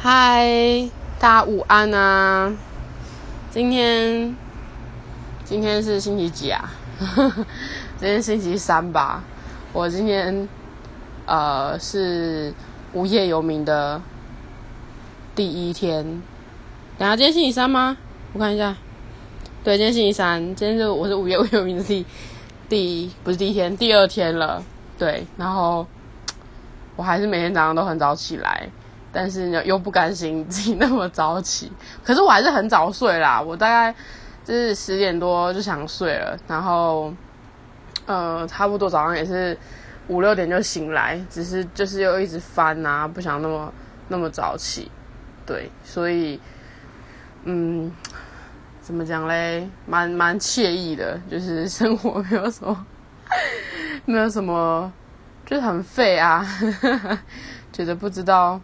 嗨，大家午安啊！今天今天是星期几啊？今天星期三吧。我今天呃是无业游民的第一天。等下，今天星期三吗？我看一下。对，今天星期三。今天是我是无业游民的第第不是第一天，第二天了。对，然后我还是每天早上都很早起来。但是又又不甘心自己那么早起，可是我还是很早睡啦。我大概就是十点多就想睡了，然后呃，差不多早上也是五六点就醒来，只是就是又一直翻啊，不想那么那么早起。对，所以嗯，怎么讲嘞？蛮蛮惬意的，就是生活没有什么 没有什么，就是很废啊，觉得不知道。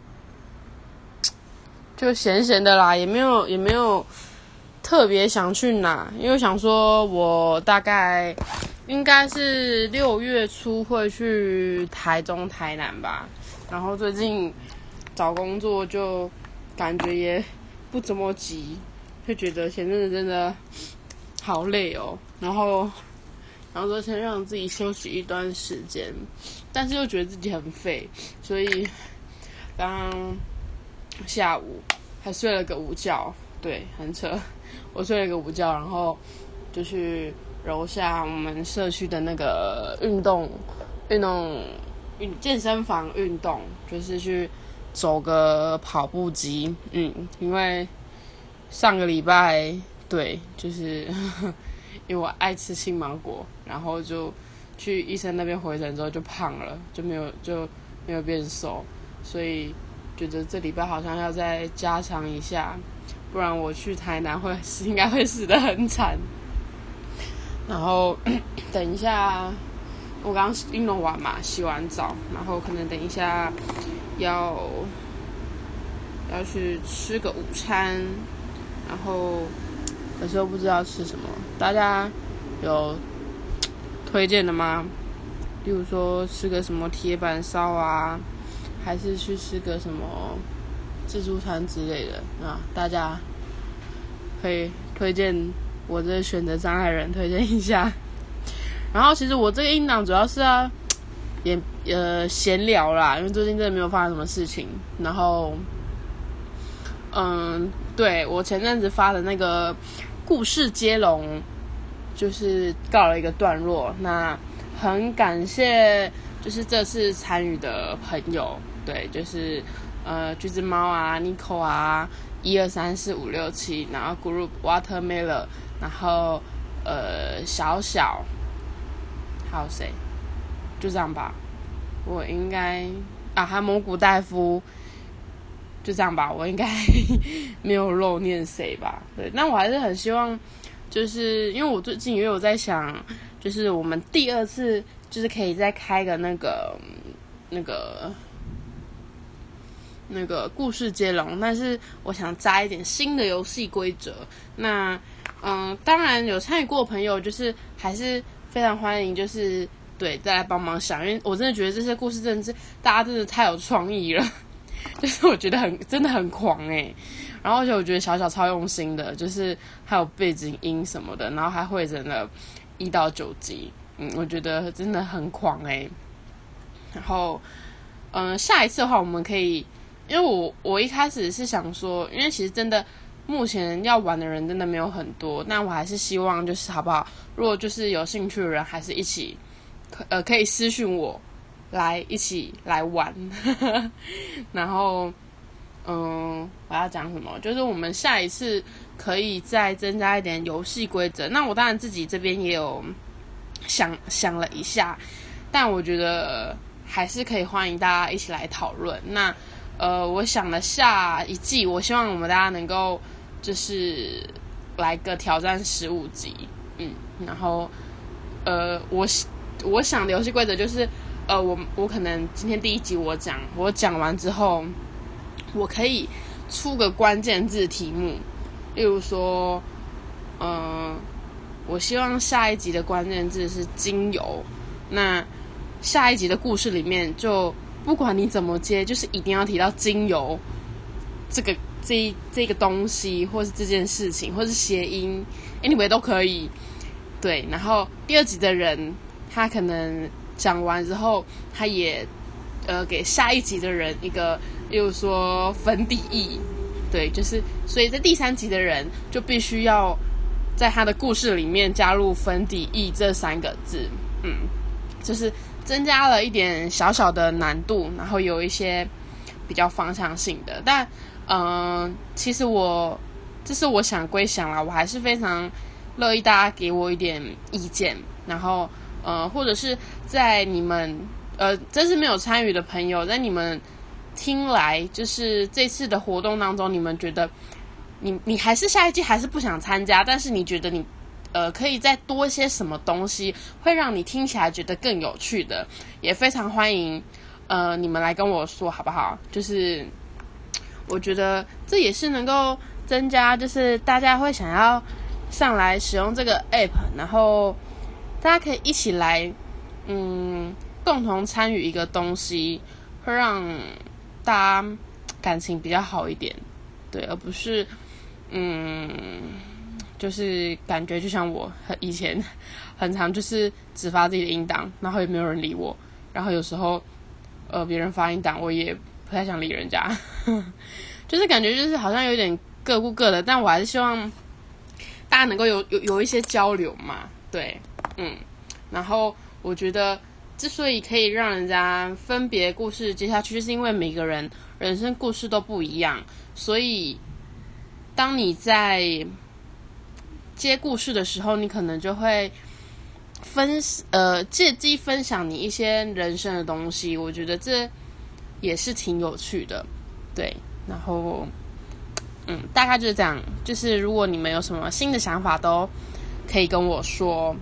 就闲闲的啦，也没有也没有特别想去哪，因为想说我大概应该是六月初会去台中、台南吧。然后最近找工作就感觉也不怎么急，就觉得前阵子真的好累哦。然后然后说先让自己休息一段时间，但是又觉得自己很废，所以刚。下午还睡了个午觉，对，很扯。我睡了个午觉，然后就去楼下我们社区的那个运动、运动、运健身房运动，就是去走个跑步机。嗯，因为上个礼拜，对，就是 因为我爱吃青芒果，然后就去医生那边回诊之后就胖了，就没有就没有变瘦，所以。觉得这礼拜好像要再加强一下，不然我去台南会死应该会死的很惨。然后 等一下，我刚刚运动完嘛，洗完澡，然后可能等一下要要去吃个午餐，然后有时候不知道吃什么，大家有推荐的吗？例如说吃个什么铁板烧啊？还是去吃个什么自助餐之类的啊？大家可以推荐我这选择障碍人推荐一下。然后其实我这个音档主要是啊，也呃闲聊啦，因为最近真的没有发生什么事情。然后，嗯，对我前阵子发的那个故事接龙，就是告了一个段落。那很感谢，就是这次参与的朋友。对，就是呃，橘子猫啊，Nico 啊，一二三四五六七，然后 Group Watermelon，然后呃，小小，还有谁？就这样吧。我应该啊，还蒙古大夫，就这样吧。我应该 没有漏念谁吧？对，那我还是很希望，就是因为我最近也有在想，就是我们第二次就是可以再开个那个那个。那个故事接龙，但是我想加一点新的游戏规则。那嗯，当然有参与过的朋友，就是还是非常欢迎，就是对再来帮忙想，因为我真的觉得这些故事真的是大家真的太有创意了，就是我觉得很真的很狂诶。然后而且我觉得小小超用心的，就是还有背景音什么的，然后还会整了一到九集，嗯，我觉得真的很狂诶。然后嗯，下一次的话我们可以。因为我我一开始是想说，因为其实真的目前要玩的人真的没有很多，那我还是希望就是好不好？如果就是有兴趣的人，还是一起可呃可以私讯我来一起来玩。然后嗯，我要讲什么？就是我们下一次可以再增加一点游戏规则。那我当然自己这边也有想想了一下，但我觉得还是可以欢迎大家一起来讨论。那呃，我想了下一季，我希望我们大家能够就是来个挑战十五集，嗯，然后呃，我我想的游戏规则就是，呃，我我可能今天第一集我讲，我讲完之后，我可以出个关键字题目，例如说，嗯，我希望下一集的关键字是精油，那下一集的故事里面就。不管你怎么接，就是一定要提到精油这个这这个东西，或是这件事情，或是谐音，anyway 都可以。对，然后第二集的人，他可能讲完之后，他也呃给下一集的人一个，例如说粉底液。对，就是所以在第三集的人就必须要在他的故事里面加入粉底液这三个字，嗯，就是增加了一点小小的难度，然后有一些比较方向性的，但嗯，其实我这是我想归想啦，我还是非常乐意大家给我一点意见，然后呃，或者是在你们呃真是没有参与的朋友，在你们。听来就是这次的活动当中，你们觉得你你还是下一季还是不想参加，但是你觉得你呃可以再多一些什么东西，会让你听起来觉得更有趣的，也非常欢迎呃你们来跟我说好不好？就是 我觉得这也是能够增加，就是大家会想要上来使用这个 app，然后大家可以一起来嗯共同参与一个东西，会让。大家感情比较好一点，对，而不是，嗯，就是感觉就像我以前很常就是只发自己的音档，然后也没有人理我，然后有时候呃别人发音档，我也不太想理人家，就是感觉就是好像有点各顾各的，但我还是希望大家能够有有有一些交流嘛，对，嗯，然后我觉得。之所以可以让人家分别故事接下去，就是因为每个人人生故事都不一样，所以当你在接故事的时候，你可能就会分呃借机分享你一些人生的东西。我觉得这也是挺有趣的，对。然后，嗯，大概就是这样。就是如果你们有什么新的想法，都可以跟我说。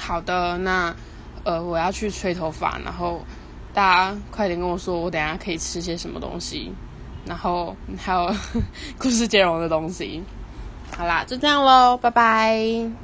好的，那。呃，我要去吹头发，然后大家快点跟我说，我等下可以吃些什么东西，然后还有 故事接龙的东西。好啦，就这样喽，拜拜。